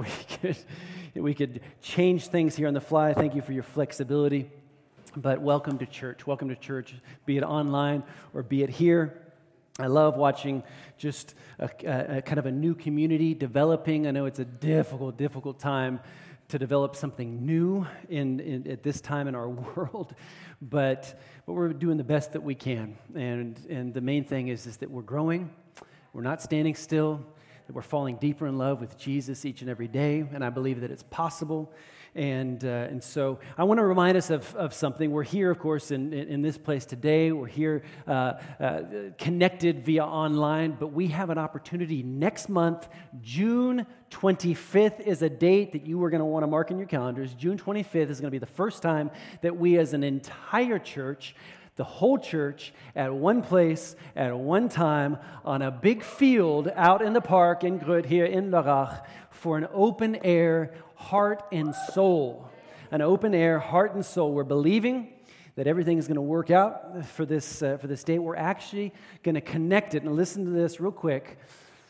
we could, we could change things here on the fly. Thank you for your flexibility. But welcome to church. Welcome to church, be it online or be it here. I love watching just a, a, a kind of a new community developing. I know it's a difficult, difficult time to develop something new in, in, at this time in our world, but, but we're doing the best that we can. And, and the main thing is, is that we're growing, we're not standing still, that we're falling deeper in love with Jesus each and every day, and I believe that it's possible. And, uh, and so I want to remind us of, of something. We're here, of course, in, in this place today. We're here uh, uh, connected via online, but we have an opportunity next month. June 25th is a date that you are going to want to mark in your calendars. June 25th is going to be the first time that we, as an entire church, the whole church at one place at one time on a big field out in the park in Grütt here in Lörrach for an open air heart and soul. An open air heart and soul. We're believing that everything is going to work out for this, uh, for this date. We're actually going to connect it. And listen to this real quick.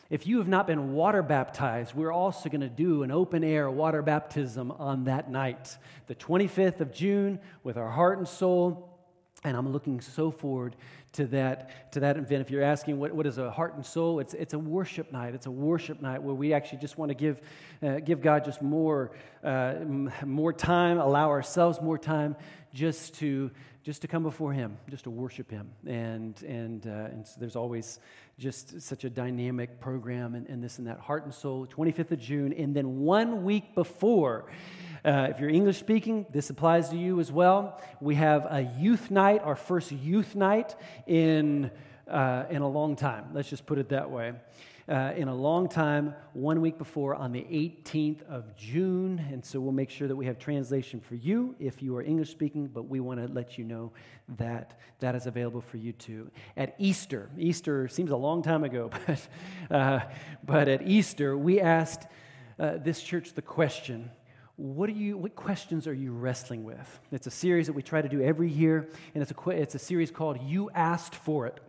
If you have not been water baptized, we're also going to do an open air water baptism on that night, the 25th of June, with our heart and soul. And I'm looking so forward to that, to that event. If you're asking what, what is a heart and soul, it's, it's a worship night. It's a worship night where we actually just want to give, uh, give God just more, uh, more time, allow ourselves more time just to, just to come before Him, just to worship Him. And, and, uh, and so there's always just such a dynamic program and, and this and that. Heart and soul, 25th of June. And then one week before, uh, if you're English speaking, this applies to you as well. We have a youth night, our first youth night in, uh, in a long time. Let's just put it that way. Uh, in a long time, one week before on the 18th of June. And so we'll make sure that we have translation for you if you are English speaking, but we want to let you know that that is available for you too. At Easter, Easter seems a long time ago, but, uh, but at Easter, we asked uh, this church the question what, are you, what questions are you wrestling with? It's a series that we try to do every year, and it's a, it's a series called You Asked for It.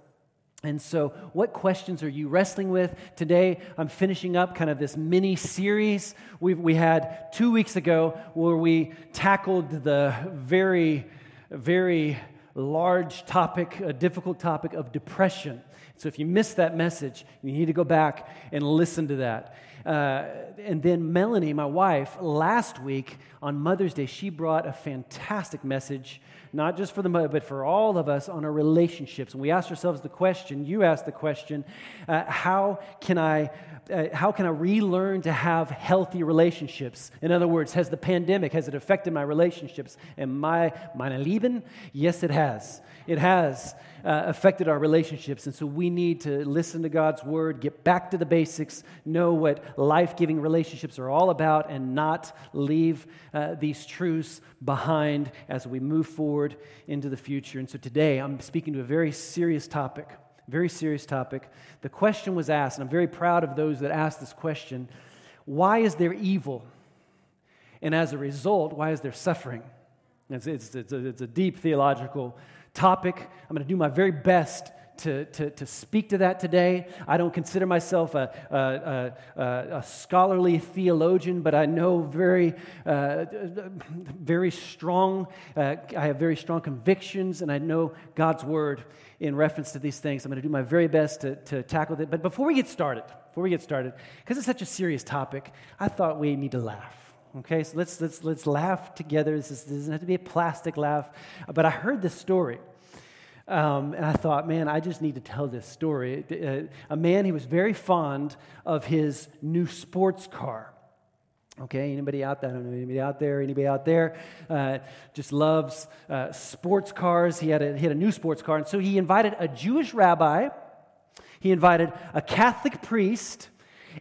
And so, what questions are you wrestling with? Today, I'm finishing up kind of this mini series we we had two weeks ago where we tackled the very, very large topic, a difficult topic of depression. So, if you missed that message, you need to go back and listen to that. Uh, and then Melanie, my wife, last week on Mother's Day, she brought a fantastic message, not just for the mother, but for all of us on our relationships. And we ask ourselves the question, you asked the question, uh, how can I uh, how can I relearn to have healthy relationships? In other words, has the pandemic, has it affected my relationships? And my, meine Lieben, yes, it has. It has uh, affected our relationships. And so we need to listen to God's word, get back to the basics, know what life giving relationships are all about, and not leave uh, these truths behind as we move forward into the future. And so today I'm speaking to a very serious topic very serious topic. The question was asked, and I'm very proud of those that asked this question why is there evil? And as a result, why is there suffering? It's, it's, it's, a, it's a deep theological topic. I'm going to do my very best to, to, to speak to that today. I don't consider myself a, a, a, a scholarly theologian, but I know very, uh, very strong, uh, I have very strong convictions, and I know God's word in reference to these things. I'm going to do my very best to, to tackle it. But before we get started, before we get started, because it's such a serious topic, I thought we need to laugh. Okay, so let's, let's, let's laugh together. This, is, this doesn't have to be a plastic laugh. But I heard this story. Um, and I thought, man, I just need to tell this story. Uh, a man, he was very fond of his new sports car. Okay, anybody out there? I don't know anybody out there. Anybody out there uh, just loves uh, sports cars. He had, a, he had a new sports car, and so he invited a Jewish rabbi, he invited a Catholic priest,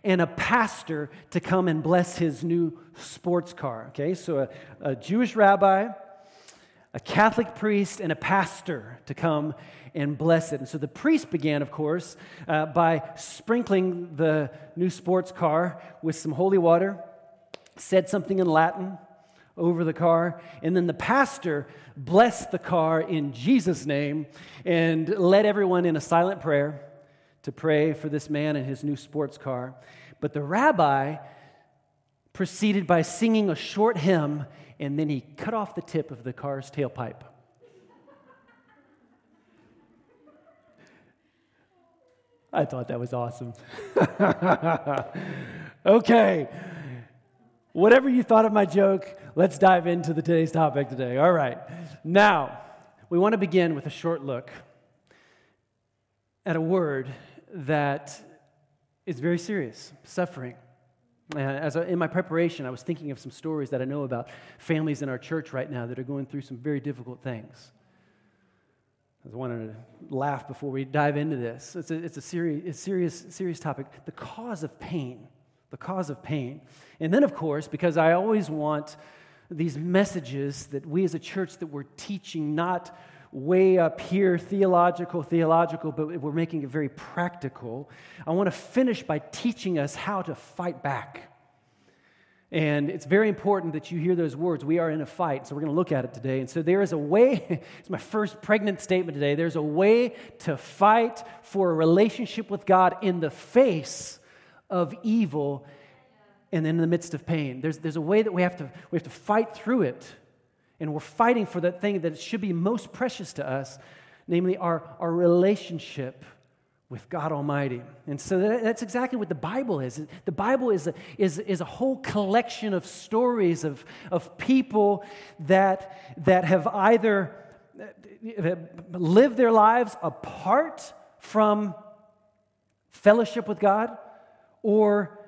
and a pastor to come and bless his new sports car. Okay, so a, a Jewish rabbi, a Catholic priest, and a pastor to come and bless it. And so the priest began, of course, uh, by sprinkling the new sports car with some holy water said something in Latin over the car, and then the pastor blessed the car in Jesus' name and led everyone in a silent prayer to pray for this man and his new sports car. But the rabbi proceeded by singing a short hymn, and then he cut off the tip of the car's tailpipe. I thought that was awesome. okay. Whatever you thought of my joke, let's dive into the today's topic today. All right. Now, we want to begin with a short look at a word that is very serious suffering. Uh, as I, in my preparation, I was thinking of some stories that I know about families in our church right now that are going through some very difficult things. I wanted to laugh before we dive into this. It's a, it's a serious, serious, serious topic. The cause of pain. The cause of pain. And then, of course, because I always want these messages that we as a church that we're teaching not way up here theological theological but we're making it very practical i want to finish by teaching us how to fight back and it's very important that you hear those words. We are in a fight, so we're going to look at it today. And so there is a way, it's my first pregnant statement today. There's a way to fight for a relationship with God in the face of evil and in the midst of pain. There's, there's a way that we have, to, we have to fight through it. And we're fighting for that thing that should be most precious to us, namely our, our relationship with God Almighty. And so that's exactly what the Bible is. The Bible is a, is, is a whole collection of stories of, of people that, that have either uh, lived their lives apart from fellowship with God or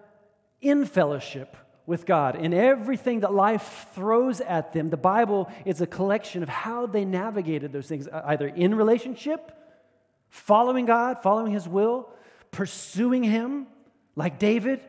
in fellowship with God. And everything that life throws at them, the Bible is a collection of how they navigated those things, uh, either in relationship following God, following His will, pursuing Him like David,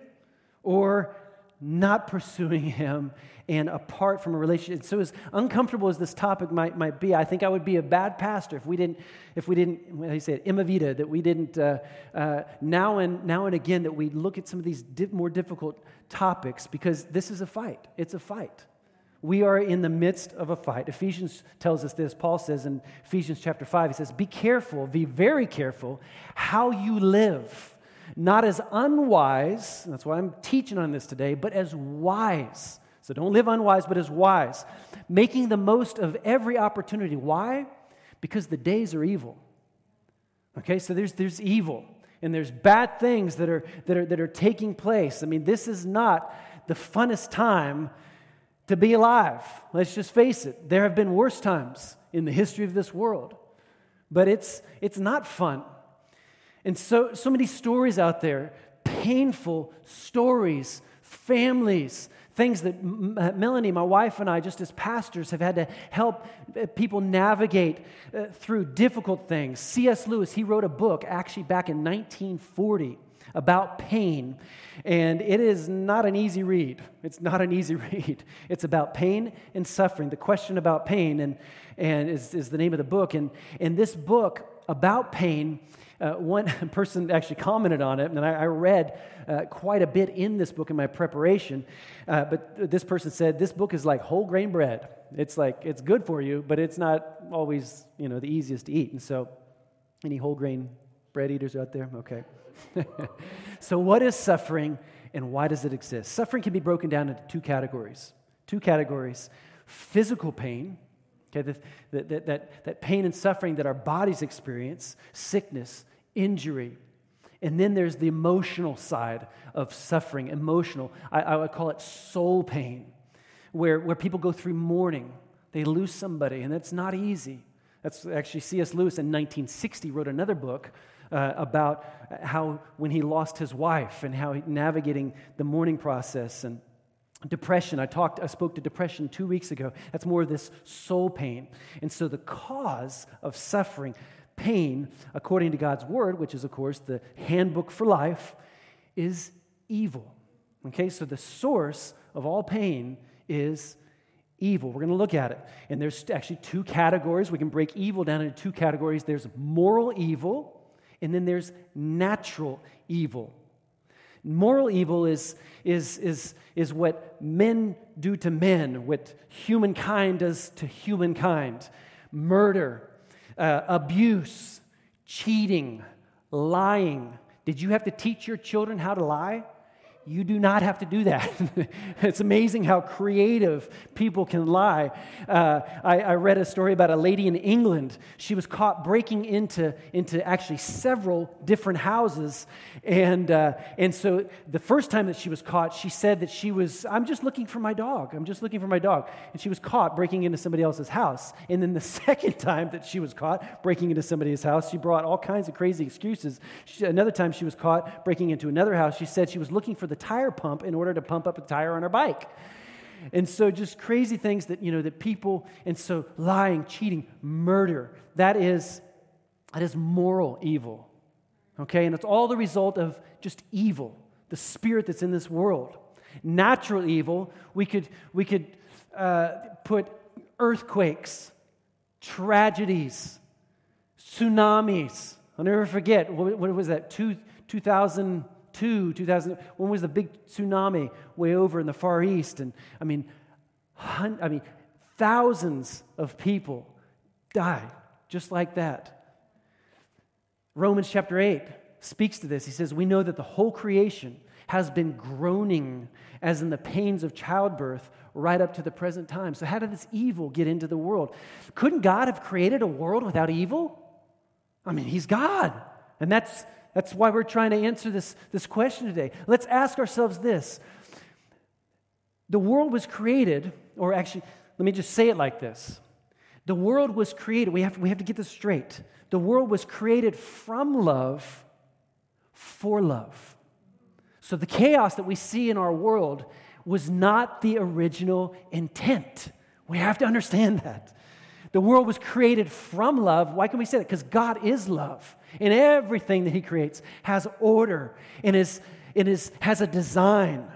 or not pursuing Him and apart from a relationship. So, as uncomfortable as this topic might, might be, I think I would be a bad pastor if we didn't, if we didn't, how do you say it, imavita, that we didn't uh, uh, now, and, now and again that we look at some of these di- more difficult topics because this is a fight. It's a fight. We are in the midst of a fight. Ephesians tells us this. Paul says in Ephesians chapter 5, he says, Be careful, be very careful how you live, not as unwise, that's why I'm teaching on this today, but as wise. So don't live unwise, but as wise, making the most of every opportunity. Why? Because the days are evil. Okay, so there's, there's evil and there's bad things that are, that, are, that are taking place. I mean, this is not the funnest time to be alive. Let's just face it. There have been worse times in the history of this world, but it's, it's not fun. And so, so many stories out there, painful stories, families, things that Melanie, my wife, and I, just as pastors, have had to help uh, people navigate uh, through difficult things. C.S. Lewis, he wrote a book actually back in 1940 about pain. And it is not an easy read. It's not an easy read. It's about pain and suffering. The question about pain and, and is, is the name of the book. And in this book about pain, uh, one person actually commented on it, and I, I read uh, quite a bit in this book in my preparation. Uh, but this person said, This book is like whole grain bread. It's like, it's good for you, but it's not always, you know, the easiest to eat. And so, any whole grain bread eaters out there? Okay. so, what is suffering and why does it exist? Suffering can be broken down into two categories. Two categories physical pain, okay, that, that, that, that pain and suffering that our bodies experience, sickness, injury. And then there's the emotional side of suffering, emotional. I, I would call it soul pain, where, where people go through mourning. They lose somebody, and that's not easy. That's actually C.S. Lewis in 1960 wrote another book uh, about how when he lost his wife and how he, navigating the mourning process and depression. I talked i spoke to depression two weeks ago. That's more of this soul pain. And so the cause of suffering pain according to god's word which is of course the handbook for life is evil. Okay so the source of all pain is evil. We're going to look at it. And there's actually two categories. We can break evil down into two categories. There's moral evil and then there's natural evil. Moral evil is, is, is, is what men do to men, what humankind does to humankind murder, uh, abuse, cheating, lying. Did you have to teach your children how to lie? You do not have to do that. it's amazing how creative people can lie. Uh, I, I, read a story about a lady in England. She was caught breaking into, into actually several different houses. And, uh, and so the first time that she was caught, she said that she was, I'm just looking for my dog. I'm just looking for my dog. And she was caught breaking into somebody else's house. And then the second time that she was caught breaking into somebody's house, she brought all kinds of crazy excuses. She, another time she was caught breaking into another house, she said she was looking for the the tire pump in order to pump up a tire on our bike. And so just crazy things that, you know, that people, and so lying, cheating, murder, that is, that is moral evil. Okay? And it's all the result of just evil, the spirit that's in this world. Natural evil, we could, we could uh, put earthquakes, tragedies, tsunamis. I'll never forget, what, what was that, Two, 2000, 2002, 2000, when was the big tsunami way over in the Far East? And I mean, hun- I mean, thousands of people died just like that. Romans chapter 8 speaks to this. He says, We know that the whole creation has been groaning as in the pains of childbirth right up to the present time. So, how did this evil get into the world? Couldn't God have created a world without evil? I mean, He's God. And that's that's why we're trying to answer this, this question today. Let's ask ourselves this The world was created, or actually, let me just say it like this The world was created, we have, we have to get this straight. The world was created from love for love. So the chaos that we see in our world was not the original intent. We have to understand that. The world was created from love. Why can we say that? Because God is love. And everything that He creates has order and is, and is, has a design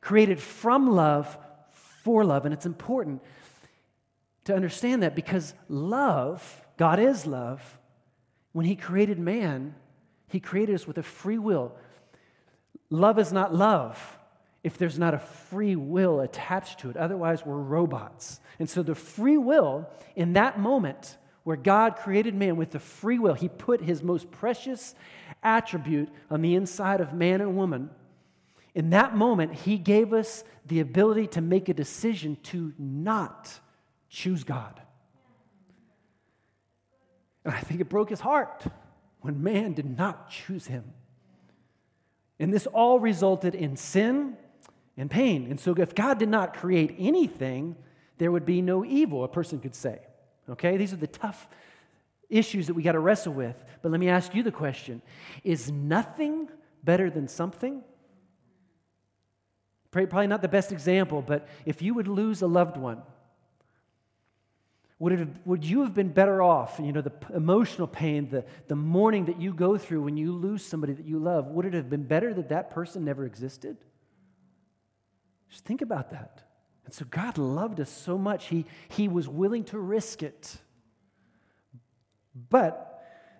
created from love for love. And it's important to understand that because love, God is love, when He created man, He created us with a free will. Love is not love if there's not a free will attached to it. Otherwise, we're robots. And so, the free will in that moment where God created man with the free will, He put His most precious attribute on the inside of man and woman. In that moment, He gave us the ability to make a decision to not choose God. And I think it broke His heart when man did not choose Him. And this all resulted in sin and pain. And so, if God did not create anything, there would be no evil, a person could say. Okay? These are the tough issues that we got to wrestle with. But let me ask you the question Is nothing better than something? Probably not the best example, but if you would lose a loved one, would, it have, would you have been better off? You know, the emotional pain, the, the mourning that you go through when you lose somebody that you love, would it have been better that that person never existed? Just think about that. And so God loved us so much, He, he was willing to risk it. But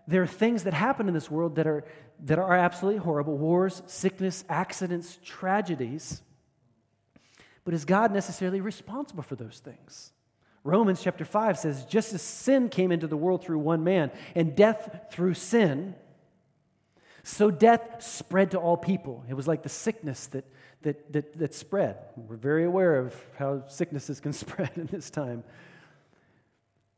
there are things that happen in this world that are, that are absolutely horrible wars, sickness, accidents, tragedies. But is God necessarily responsible for those things? Romans chapter 5 says, just as sin came into the world through one man, and death through sin, so death spread to all people. It was like the sickness that that, that, that spread. We're very aware of how sicknesses can spread in this time.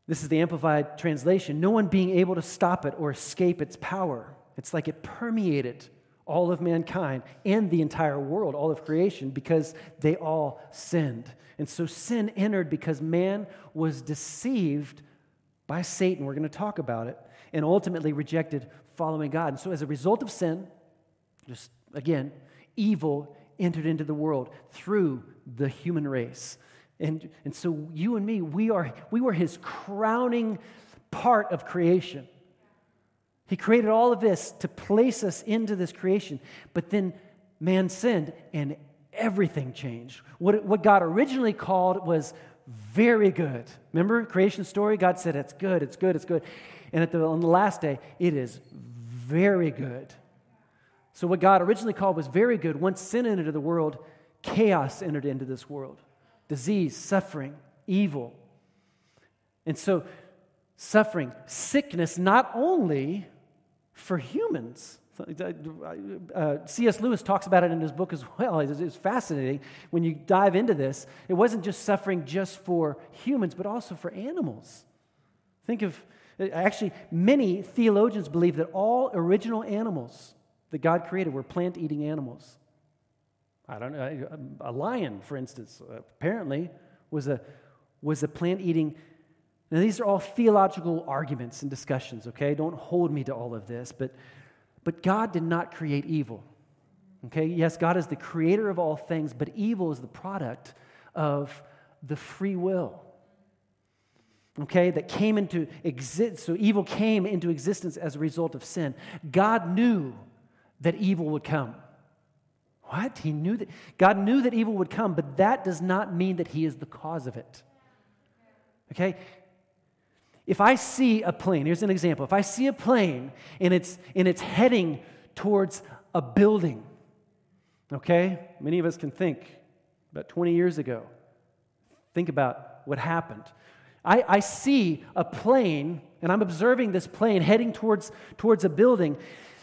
This is the Amplified translation. No one being able to stop it or escape its power. It's like it permeated all of mankind and the entire world, all of creation, because they all sinned. And so sin entered because man was deceived by Satan. We're going to talk about it. And ultimately rejected following God. And so, as a result of sin, just again, evil entered into the world through the human race. And, and so you and me, we, are, we were his crowning part of creation. He created all of this to place us into this creation. But then man sinned and everything changed. What, what God originally called was very good. Remember creation story? God said, It's good, it's good, it's good. And at the, on the last day, it is very good. So, what God originally called was very good. Once sin entered into the world, chaos entered into this world disease, suffering, evil. And so, suffering, sickness, not only for humans, Uh, C.S. Lewis talks about it in his book as well. It's, it's fascinating when you dive into this. It wasn't just suffering just for humans, but also for animals. Think of, actually, many theologians believe that all original animals that God created were plant eating animals. I don't know, a lion, for instance, apparently was a, was a plant eating. Now, these are all theological arguments and discussions, okay? Don't hold me to all of this, but, but God did not create evil. Okay, yes, God is the creator of all things, but evil is the product of the free will. Okay, that came into existence. So evil came into existence as a result of sin. God knew that evil would come. What? He knew that God knew that evil would come, but that does not mean that he is the cause of it. Okay? If I see a plane, here's an example. If I see a plane and it's and it's heading towards a building, okay? Many of us can think about 20 years ago. Think about what happened. I, I see a plane, and I'm observing this plane heading towards, towards a building.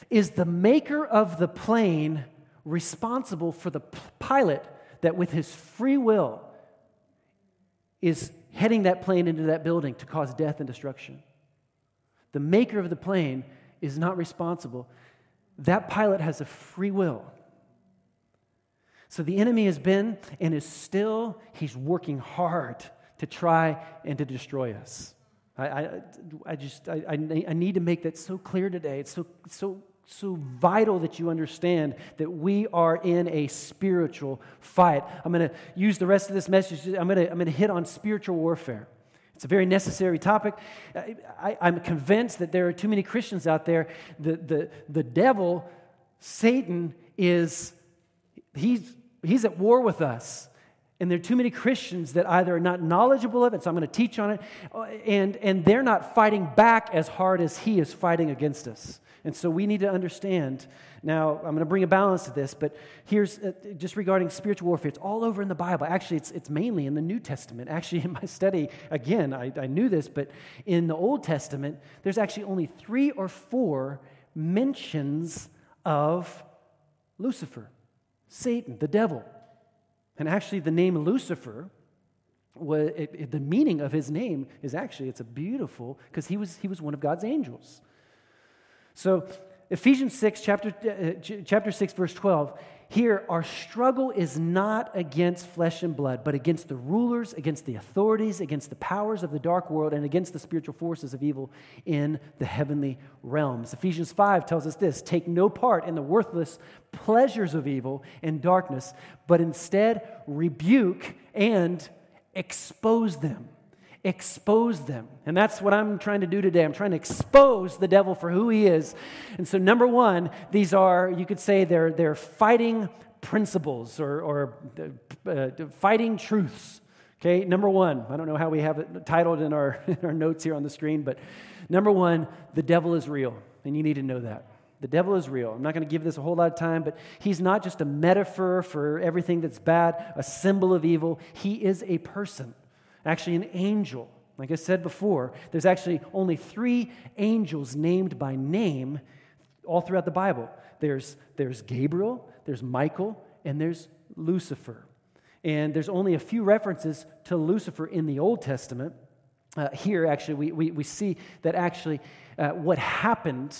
Is the maker of the plane responsible for the pilot that, with his free will, is heading that plane into that building to cause death and destruction. The maker of the plane is not responsible. That pilot has a free will. So the enemy has been and is still, he's working hard to try and to destroy us. I, I, I just, I, I need to make that so clear today. It's so, so so vital that you understand that we are in a spiritual fight. I'm going to use the rest of this message, I'm going to, I'm to hit on spiritual warfare. It's a very necessary topic. I, am convinced that there are too many Christians out there. The, the, the devil, Satan, is he's, he's at war with us. And there are too many Christians that either are not knowledgeable of it, so I'm going to teach on it, and, and they're not fighting back as hard as he is fighting against us. And so we need to understand. Now, I'm going to bring a balance to this, but here's uh, just regarding spiritual warfare. It's all over in the Bible. Actually, it's, it's mainly in the New Testament. Actually, in my study, again, I, I knew this, but in the Old Testament, there's actually only three or four mentions of Lucifer, Satan, the devil. And actually, the name Lucifer it, it, the meaning of his name is actually it's a beautiful because he was he was one of God's angels. So, Ephesians 6, chapter, uh, chapter 6, verse 12. Here, our struggle is not against flesh and blood, but against the rulers, against the authorities, against the powers of the dark world, and against the spiritual forces of evil in the heavenly realms. Ephesians 5 tells us this Take no part in the worthless pleasures of evil and darkness, but instead rebuke and expose them expose them. And that's what I'm trying to do today. I'm trying to expose the devil for who he is. And so, number one, these are, you could say, they're, they're fighting principles or, or uh, fighting truths. Okay, number one, I don't know how we have it titled in our, in our notes here on the screen, but number one, the devil is real, and you need to know that. The devil is real. I'm not going to give this a whole lot of time, but he's not just a metaphor for everything that's bad, a symbol of evil. He is a person actually an angel. Like I said before, there's actually only three angels named by name all throughout the Bible there's, there's Gabriel, there's Michael, and there's Lucifer. And there's only a few references to Lucifer in the Old Testament. Uh, here, actually, we, we, we see that actually uh, what happened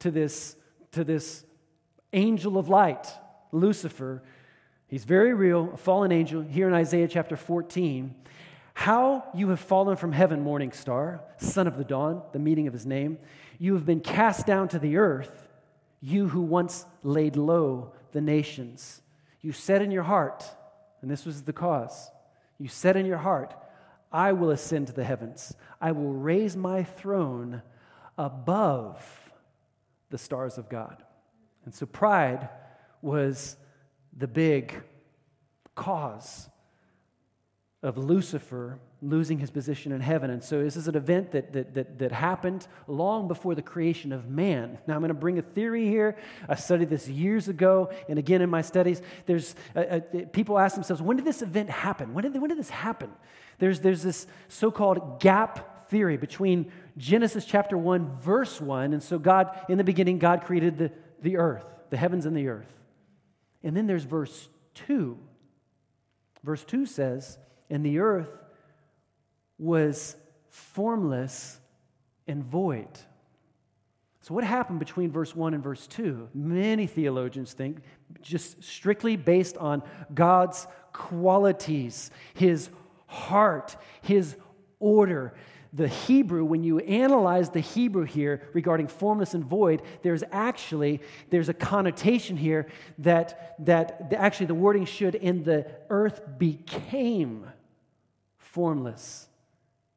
to this, to this angel of light, Lucifer, he's very real, a fallen angel, here in Isaiah chapter 14. How you have fallen from heaven, morning star, son of the dawn, the meaning of his name. You have been cast down to the earth, you who once laid low the nations. You said in your heart, and this was the cause, you said in your heart, I will ascend to the heavens. I will raise my throne above the stars of God. And so pride was the big cause of Lucifer losing his position in heaven. And so this is an event that, that, that, that, happened long before the creation of man. Now, I'm going to bring a theory here. I studied this years ago, and again in my studies, there's uh, uh, people ask themselves, when did this event happen? When did, when did this happen? There's, there's this so called gap theory between Genesis chapter 1, verse 1. And so, God, in the beginning, God created the, the earth, the heavens and the earth. And then there's verse 2. Verse 2 says, And the earth was formless and void. So, what happened between verse 1 and verse 2? Many theologians think just strictly based on God's qualities, his heart, his order. The Hebrew, when you analyze the Hebrew here regarding formless and void, there's actually there's a connotation here that that actually the wording should in the earth became formless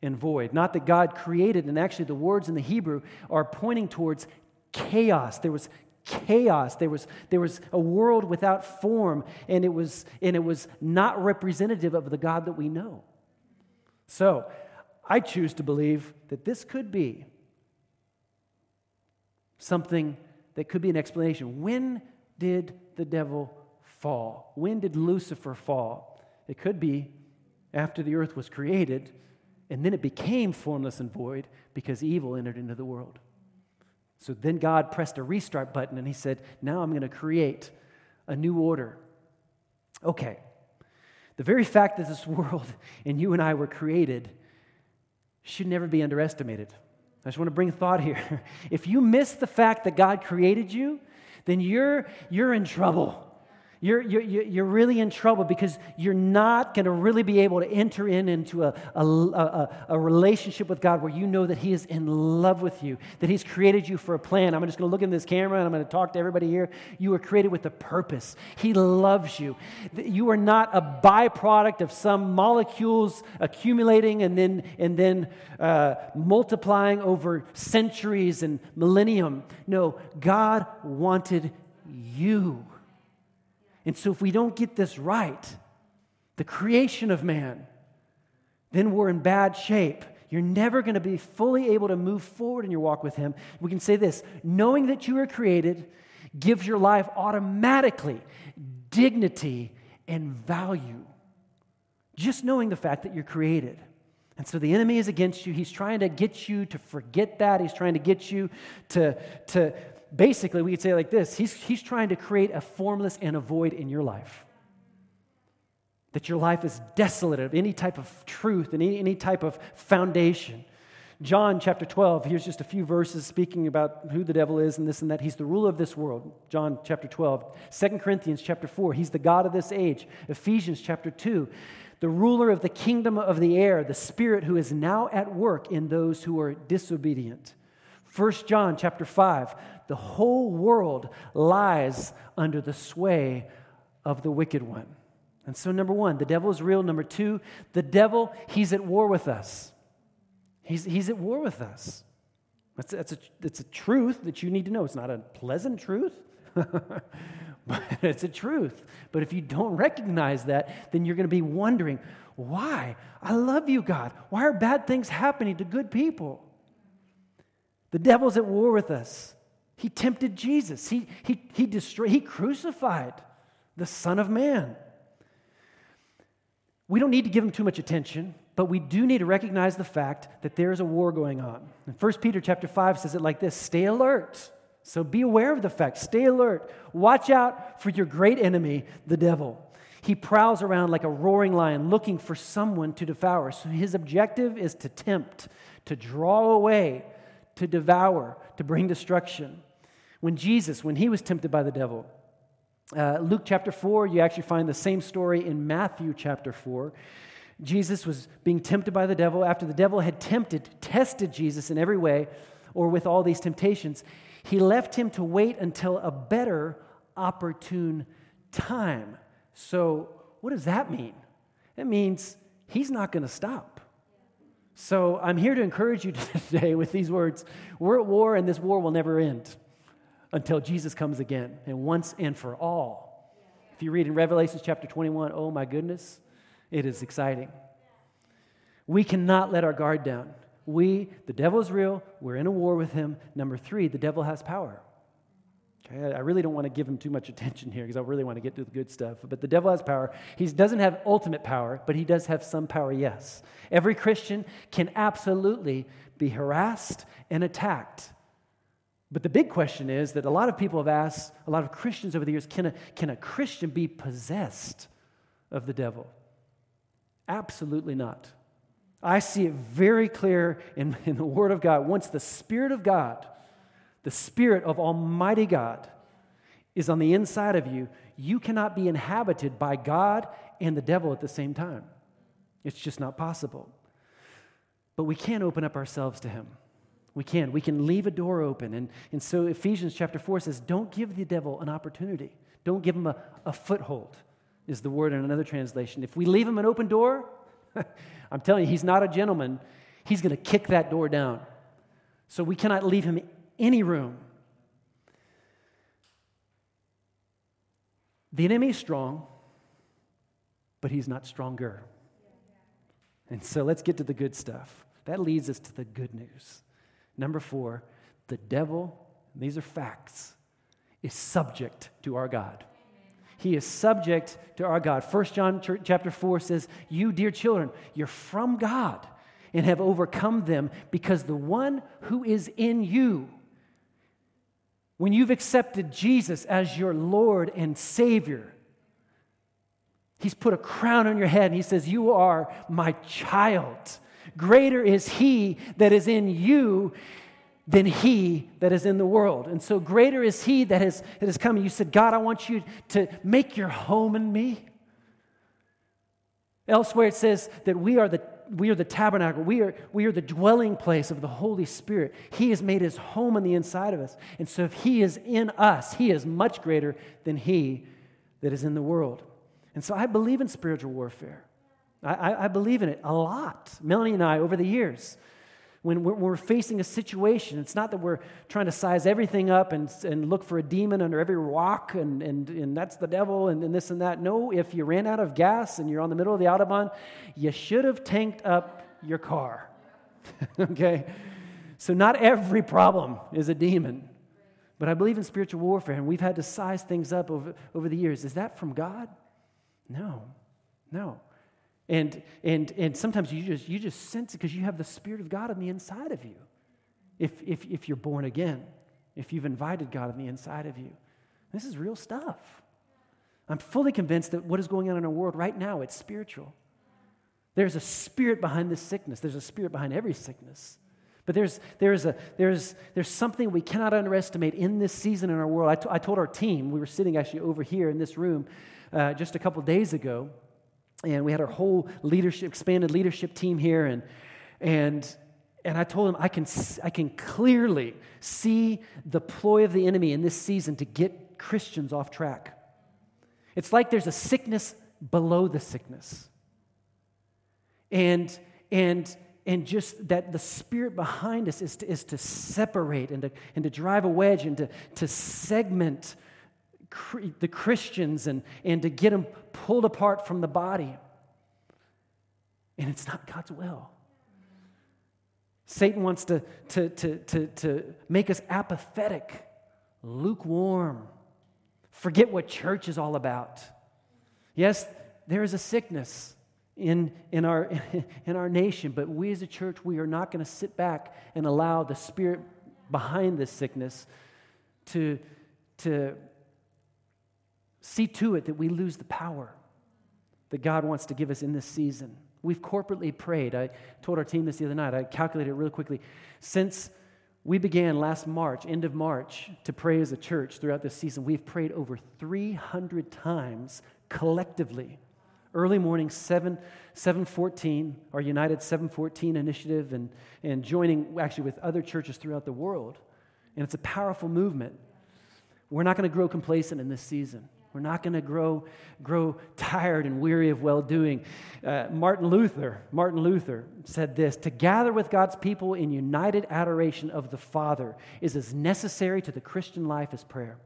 and void. Not that God created, and actually the words in the Hebrew are pointing towards chaos. There was chaos. There was, there was a world without form, and it, was, and it was not representative of the God that we know. So, I choose to believe that this could be something that could be an explanation. When did the devil fall? When did Lucifer fall? It could be after the earth was created, and then it became formless and void because evil entered into the world. So then God pressed a restart button and he said, Now I'm going to create a new order. Okay. The very fact that this world and you and I were created should never be underestimated. I just want to bring thought here. If you miss the fact that God created you, then you're, you're in trouble you're, you're, you're really in trouble because you're not going to really be able to enter in into a, a, a, a, relationship with God where you know that He is in love with you, that He's created you for a plan. I'm just going to look in this camera and I'm going to talk to everybody here. You were created with a purpose. He loves you. You are not a byproduct of some molecules accumulating and then, and then uh, multiplying over centuries and millennium. No, God wanted you. And so, if we don't get this right, the creation of man, then we're in bad shape. You're never going to be fully able to move forward in your walk with Him. We can say this knowing that you are created gives your life automatically dignity and value. Just knowing the fact that you're created. And so the enemy is against you. He's trying to get you to forget that. He's trying to get you to, to basically, we could say like this he's, he's trying to create a formless and a void in your life. That your life is desolate of any type of truth and any, any type of foundation. John chapter 12, here's just a few verses speaking about who the devil is and this and that. He's the ruler of this world. John chapter 12. 2 Corinthians chapter 4, he's the God of this age. Ephesians chapter 2, the ruler of the kingdom of the air, the spirit who is now at work in those who are disobedient. 1 John chapter 5, the whole world lies under the sway of the wicked one. And so, number one, the devil is real. Number two, the devil, he's at war with us. He's, he's at war with us. That's, that's, a, that's a truth that you need to know. It's not a pleasant truth, but it's a truth. But if you don't recognize that, then you're going to be wondering, why? I love you, God. Why are bad things happening to good people? The devil's at war with us. He tempted Jesus. He, he, he destroyed, he crucified the Son of Man. We don't need to give him too much attention, but we do need to recognize the fact that there is a war going on. And 1 Peter chapter 5 says it like this stay alert. So be aware of the fact. Stay alert. Watch out for your great enemy, the devil. He prowls around like a roaring lion looking for someone to devour. So his objective is to tempt, to draw away, to devour, to bring destruction. When Jesus, when he was tempted by the devil, uh, Luke chapter 4, you actually find the same story in Matthew chapter 4. Jesus was being tempted by the devil. After the devil had tempted, tested Jesus in every way, or with all these temptations, he left him to wait until a better opportune time. So, what does that mean? It means he's not going to stop. So, I'm here to encourage you today with these words. We're at war, and this war will never end until Jesus comes again and once and for all. If you read in Revelation chapter 21, oh my goodness, it is exciting. We cannot let our guard down. We, the devil is real, we're in a war with him. Number three, the devil has power. Okay, I really don't want to give him too much attention here because I really want to get to the good stuff. But the devil has power. He doesn't have ultimate power, but he does have some power, yes. Every Christian can absolutely be harassed and attacked But the big question is that a lot of people have asked, a lot of Christians over the years, can a, can a Christian be possessed of the devil? Absolutely not. I see it very clear in, in the Word of God. Once the Spirit of God, the Spirit of Almighty God, is on the inside of you, you cannot be inhabited by God and the devil at the same time. It's just not possible. But we can open up ourselves to Him. We can. We can leave a door open. And, and so Ephesians chapter 4 says, don't give the devil an opportunity. Don't give him a, a foothold, is the word in another translation. If we leave him an open door, I'm telling you, he's not a gentleman. He's going to kick that door down. So we cannot leave him any room. The enemy is strong, but he's not stronger. And so let's get to the good stuff. That leads us to the good news. Number four, the devil, these are facts, is subject to our God. He is subject to our God. 1 John chapter 4 says, You, dear children, you're from God and have overcome them because the one who is in you, when you've accepted Jesus as your Lord and Savior, He's put a crown on your head and He says, You are my child. Greater is He that is in you than he that is in the world. And so greater is he that has, that has come. And you said, God, I want you to make your home in me. Elsewhere it says that we are the, we are the tabernacle. We are, we are the dwelling place of the Holy Spirit. He has made his home on the inside of us. And so if he is in us, he is much greater than he that is in the world. And so I believe in spiritual warfare. I, I, believe in it a lot. Melanie and I, over the years, when we're, we're, facing a situation, it's not that we're trying to size everything up and, and look for a demon under every rock and, and, and that's the devil and, and this and that. No, if you ran out of gas and you're on the middle of the Autobahn, you should have tanked up your car. okay? So, not every problem is a demon. But I believe in spiritual warfare, and we've had to size things up over, over the years. Is that from God? No, no. And, and, and sometimes you just, you just sense it because you have the Spirit of God on the inside of you. If, if, if you're born again, if you've invited God on the inside of you. This is real stuff. I'm fully convinced that what is going on in our world right now, it's spiritual. There's a spirit behind this sickness. There's a spirit behind every sickness. But there's, there's, a, there's, there's something we cannot underestimate in this season in our world. I, t- I told our team, we were sitting actually over here in this room uh, just a couple days ago, and we had our whole leadership, expanded leadership team here, and and and I told him I can I can clearly see the ploy of the enemy in this season to get Christians off track. It's like there's a sickness below the sickness, and and and just that the spirit behind us is to, is to separate and to, and to drive a wedge and to, to segment the Christians and, and to get them pulled apart from the body. And it's not God's will. Satan wants to, to, to, to, to make us apathetic, lukewarm, forget what church is all about. Yes, there is a sickness in, in, our, in our nation, but we as a church, we are not going to sit back and allow the spirit behind this sickness to, to see to it that we lose the power that God wants to give us in this season. We've corporately prayed. I told our team this the other night. I calculated it really quickly. Since we began last March, end of March, to pray as a church throughout this season, we've prayed over 300 times collectively. Early morning, 7, 714, our United 714 initiative, and, and joining actually with other churches throughout the world. And it's a powerful movement. We're not going to grow complacent in this season. We're not going to grow, grow tired and weary of well doing. Uh, Martin Luther, Martin Luther said this to gather with God's people in united adoration of the Father is as necessary to the Christian life as prayer.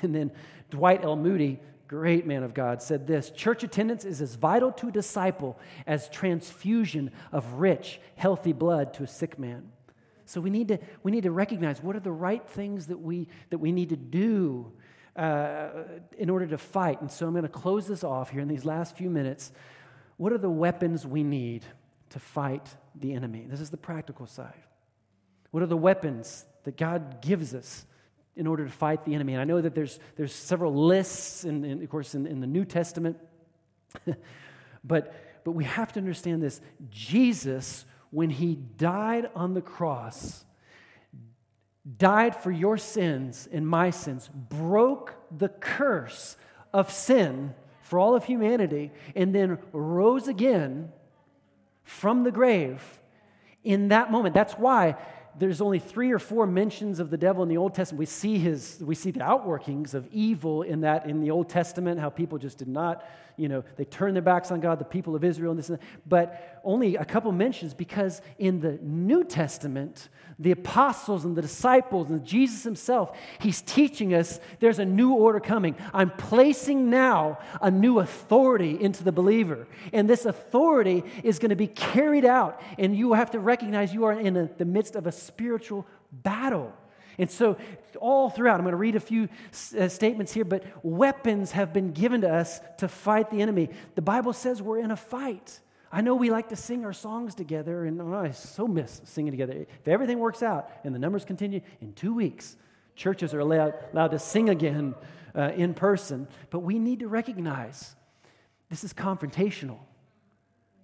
And then Dwight L. Moody, great man of God, said this Church attendance is as vital to a disciple as transfusion of rich, healthy blood to a sick man. So we need to, we need to recognize what are the right things that we, that we need to do uh, in order to fight. And so I'm going to close this off here in these last few minutes. What are the weapons we need to fight the enemy? This is the practical side. What are the weapons that God gives us in order to fight the enemy. And I know that there's, there's several lists, in, in of course, in, in the New Testament. but, but we have to understand this. Jesus, when he died on the cross, died for your sins and my sins, broke the curse of sin for all of humanity, and then rose again from the grave in that moment. That's why there's only three or four mentions of the devil in the Old Testament. We see his, we see the outworkings of evil in that in the Old Testament, how people just did not, you know, they turned their backs on God, the people of Israel, and this and that. But only a couple mentions because in the New Testament, the apostles and the disciples and Jesus himself, he's teaching us there's a new order coming. I'm placing now a new authority into the believer. And this authority is going to be carried out. And you have to recognize you are in the midst of a spiritual battle. And so, all throughout, I'm going to read a few uh, statements here, but weapons have been given to us to fight the enemy. The Bible says we're in a fight. I know we like to sing our songs together, and oh, I so miss singing together. If everything works out and the numbers continue, in two weeks, churches are allowed, allowed to sing again uh, in person. But we need to recognize this is confrontational.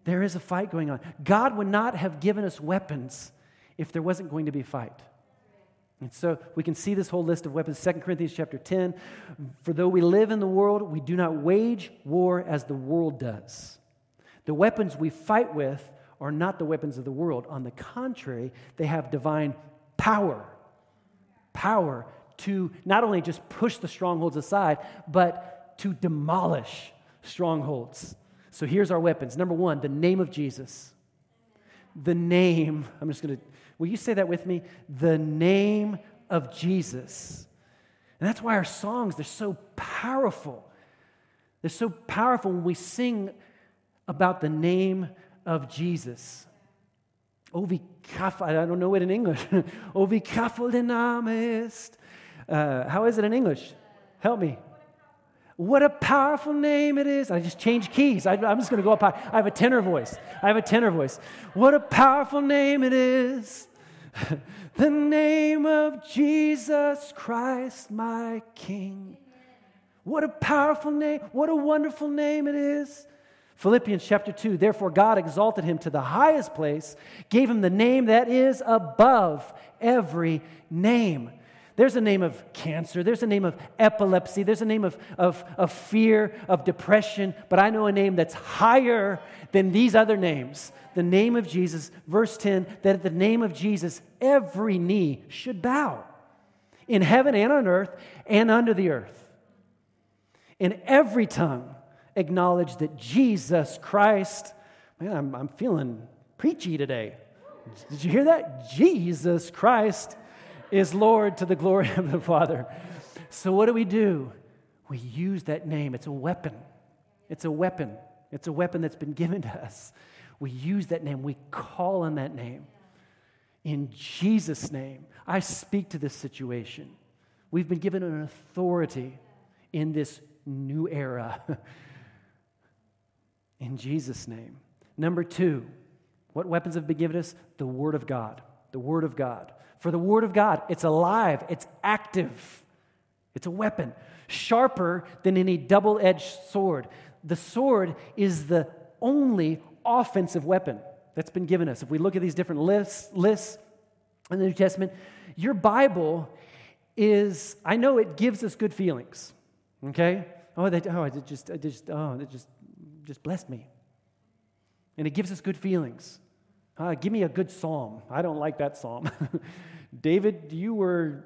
There is a fight going on. God would not have given us weapons if there wasn't going to be a fight. And so we can see this whole list of weapons. 2 Corinthians chapter 10. For though we live in the world, we do not wage war as the world does. The weapons we fight with are not the weapons of the world. On the contrary, they have divine power. Power to not only just push the strongholds aside, but to demolish strongholds. So here's our weapons. Number one, the name of Jesus. The name, I'm just going to, will you say that with me? The name of Jesus. And that's why our songs, they're so powerful. They're so powerful when we sing about the name of Jesus. Ovi kaf, I don't know it in English. Ovi kafel den Name Uh, how is it in English? Help me. What a powerful name it is. I just changed keys. I, am just going to go up high. I have a tenor voice. I have a tenor voice. What a powerful name it is. the name of Jesus Christ, my King. What a powerful name. What a wonderful name it is. Philippians chapter 2 Therefore, God exalted him to the highest place, gave him the name that is above every name. There's a name of cancer, there's a name of epilepsy, there's a name of, of, of fear, of depression, but I know a name that's higher than these other names. The name of Jesus, verse 10, that at the name of Jesus, every knee should bow in heaven and on earth and under the earth. In every tongue acknowledge that Jesus Christ, man, I'm, I'm feeling preachy today. Did you hear that? Jesus Christ is Lord to the glory of the Father. So, what do we do? We use that name. It's a weapon. It's a weapon. It's a weapon that's been given to us. We use that name. We call on that name. In Jesus' name, I speak to this situation. We've been given an authority in this new era. in Jesus' name. Number two, what weapons have been given us? The Word of God. The Word of God. For the Word of God, it's alive, it's active, it's a weapon, sharper than any double edged sword. The sword is the only offensive weapon that's been given us. If we look at these different lists, lists in the New Testament, your Bible is, I know it gives us good feelings, okay? Oh, they, oh, it just, it just, oh, it just just blessed me. And it gives us good feelings. Uh, give me a good psalm. I don't like that psalm. David, you were,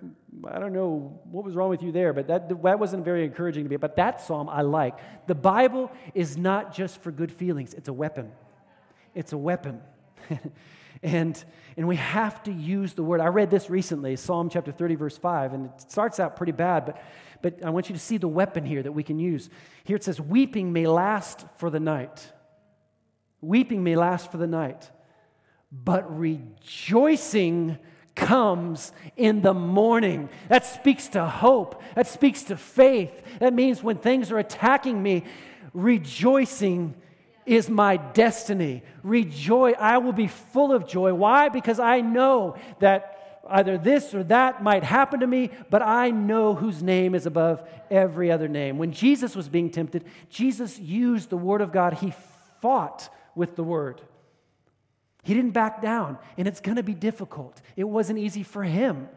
I don't know what was wrong with you there, but that, that wasn't very encouraging to me. But that psalm I like. The Bible is not just for good feelings, it's a weapon. It's a weapon. and, and we have to use the word. I read this recently, Psalm chapter 30, verse 5, and it starts out pretty bad, but but I want you to see the weapon here that we can use. Here it says, Weeping may last for the night. Weeping may last for the night, but rejoicing comes in the morning. That speaks to hope. That speaks to faith. That means when things are attacking me, rejoicing is my destiny. Rejoice. I will be full of joy. Why? Because I know that either this or that might happen to me, but I know whose name is above every other name. When Jesus was being tempted, Jesus used the Word of God. He fought with the Word. He didn't back down, and it's going to be difficult. It wasn't easy for him.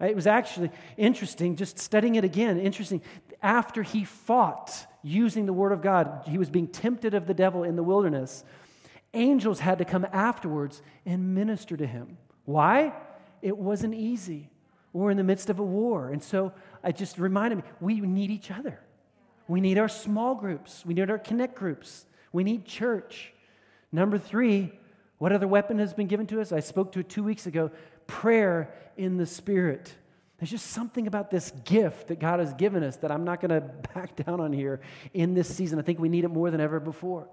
Uh, it was actually interesting, just studying it again, interesting. After he fought using the Word of God, he was being tempted of the devil in the wilderness. Angels had to come afterwards and minister to him. Why? It wasn't easy. We're in the midst of a war. And so I just reminded me we need each other. We need our small groups, we need our connect groups, we need church. Number three, what other weapon has been given to us? I spoke to it two weeks ago prayer in the Spirit. There's just something about this gift that God has given us that I'm not going to back down on here in this season. I think we need it more than ever before.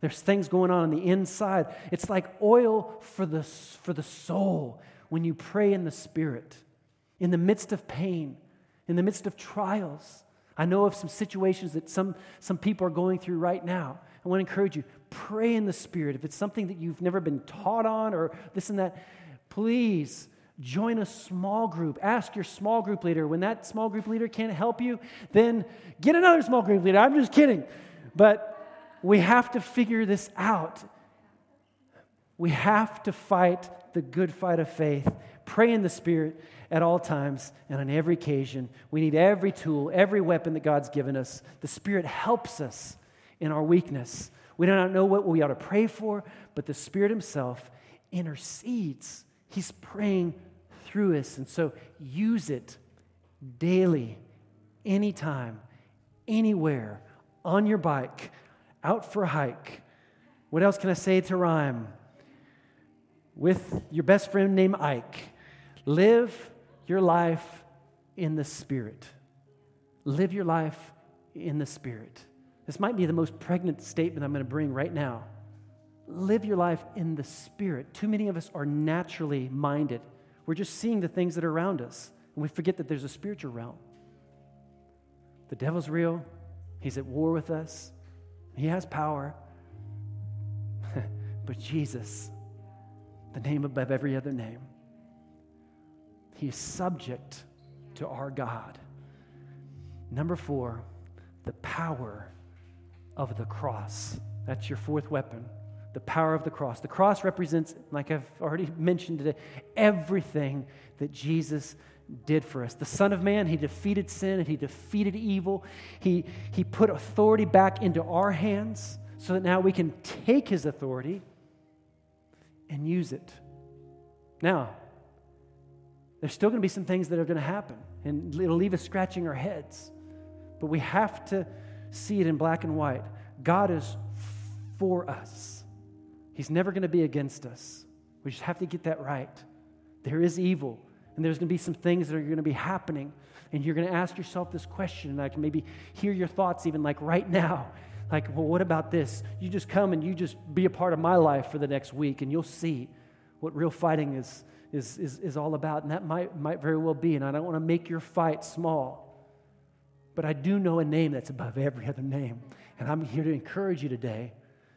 There's things going on on the inside. It's like oil for the, for the soul when you pray in the Spirit, in the midst of pain, in the midst of trials. I know of some situations that some, some people are going through right now. I want to encourage you pray in the Spirit. If it's something that you've never been taught on or this and that, please join a small group. Ask your small group leader. When that small group leader can't help you, then get another small group leader. I'm just kidding. But we have to figure this out. We have to fight the good fight of faith. Pray in the Spirit at all times and on every occasion. We need every tool, every weapon that God's given us. The Spirit helps us in our weakness. We do not know what we ought to pray for, but the Spirit Himself intercedes. He's praying through us. And so use it daily, anytime, anywhere, on your bike, out for a hike. What else can I say to rhyme? With your best friend named Ike. Live your life in the Spirit. Live your life in the Spirit. This might be the most pregnant statement I'm going to bring right now. Live your life in the Spirit. Too many of us are naturally minded. We're just seeing the things that are around us, and we forget that there's a spiritual realm. The devil's real, he's at war with us, he has power. but Jesus, the name above every other name, he is subject to our God. Number four, the power of the cross. That's your fourth weapon. The power of the cross. The cross represents, like I've already mentioned today, everything that Jesus did for us. The Son of Man, He defeated sin and He defeated evil. He, he put authority back into our hands so that now we can take His authority and use it. Now, there's still going to be some things that are going to happen, and it'll leave us scratching our heads. But we have to see it in black and white. God is for us, He's never going to be against us. We just have to get that right. There is evil, and there's going to be some things that are going to be happening. And you're going to ask yourself this question, and I can maybe hear your thoughts even like right now. Like, well, what about this? You just come and you just be a part of my life for the next week, and you'll see what real fighting is, is, is, is all about. And that might, might very well be. And I don't want to make your fight small. But I do know a name that's above every other name. And I'm here to encourage you today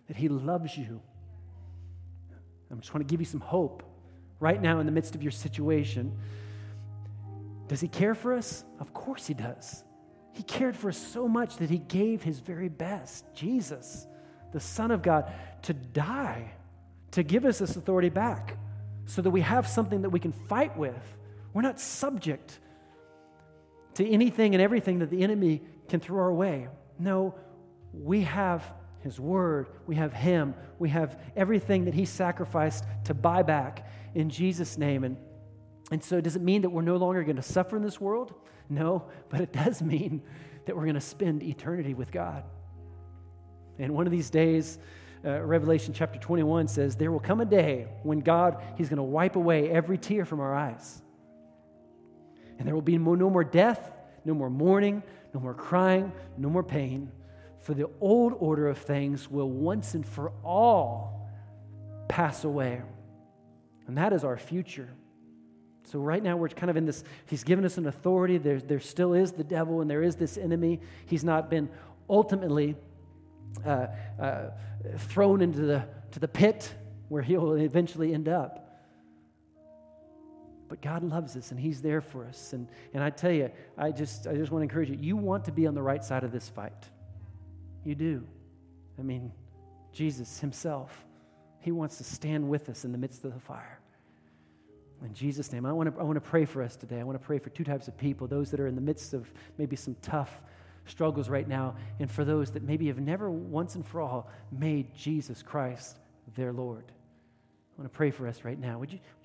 that He loves you. I just want to give you some hope right now in the midst of your situation. Does He care for us? Of course He does. He cared for us so much that He gave His very best, Jesus, the Son of God, to die, to give us this authority back, so that we have something that we can fight with. We're not subject to anything and everything that the enemy can throw our way. No, we have his word, we have him, we have everything that he sacrificed to buy back in Jesus' name. And, and so, does it mean that we're no longer going to suffer in this world? No, but it does mean that we're going to spend eternity with God. And one of these days, uh, Revelation chapter 21 says, There will come a day when God, He's going to wipe away every tear from our eyes. And there will be no more death, no more mourning, no more crying, no more pain. For the old order of things will once and for all pass away. And that is our future. So, right now, we're kind of in this, he's given us an authority. There, there still is the devil and there is this enemy. He's not been ultimately uh, uh, thrown into the, to the pit where he'll eventually end up. But God loves us and He's there for us. And, and I tell you, I just, I just want to encourage you you want to be on the right side of this fight. You do. I mean, Jesus Himself, He wants to stand with us in the midst of the fire. In Jesus' name, I want, to, I want to pray for us today. I want to pray for two types of people those that are in the midst of maybe some tough struggles right now, and for those that maybe have never once and for all made Jesus Christ their Lord. I want to pray for us right now. Would you,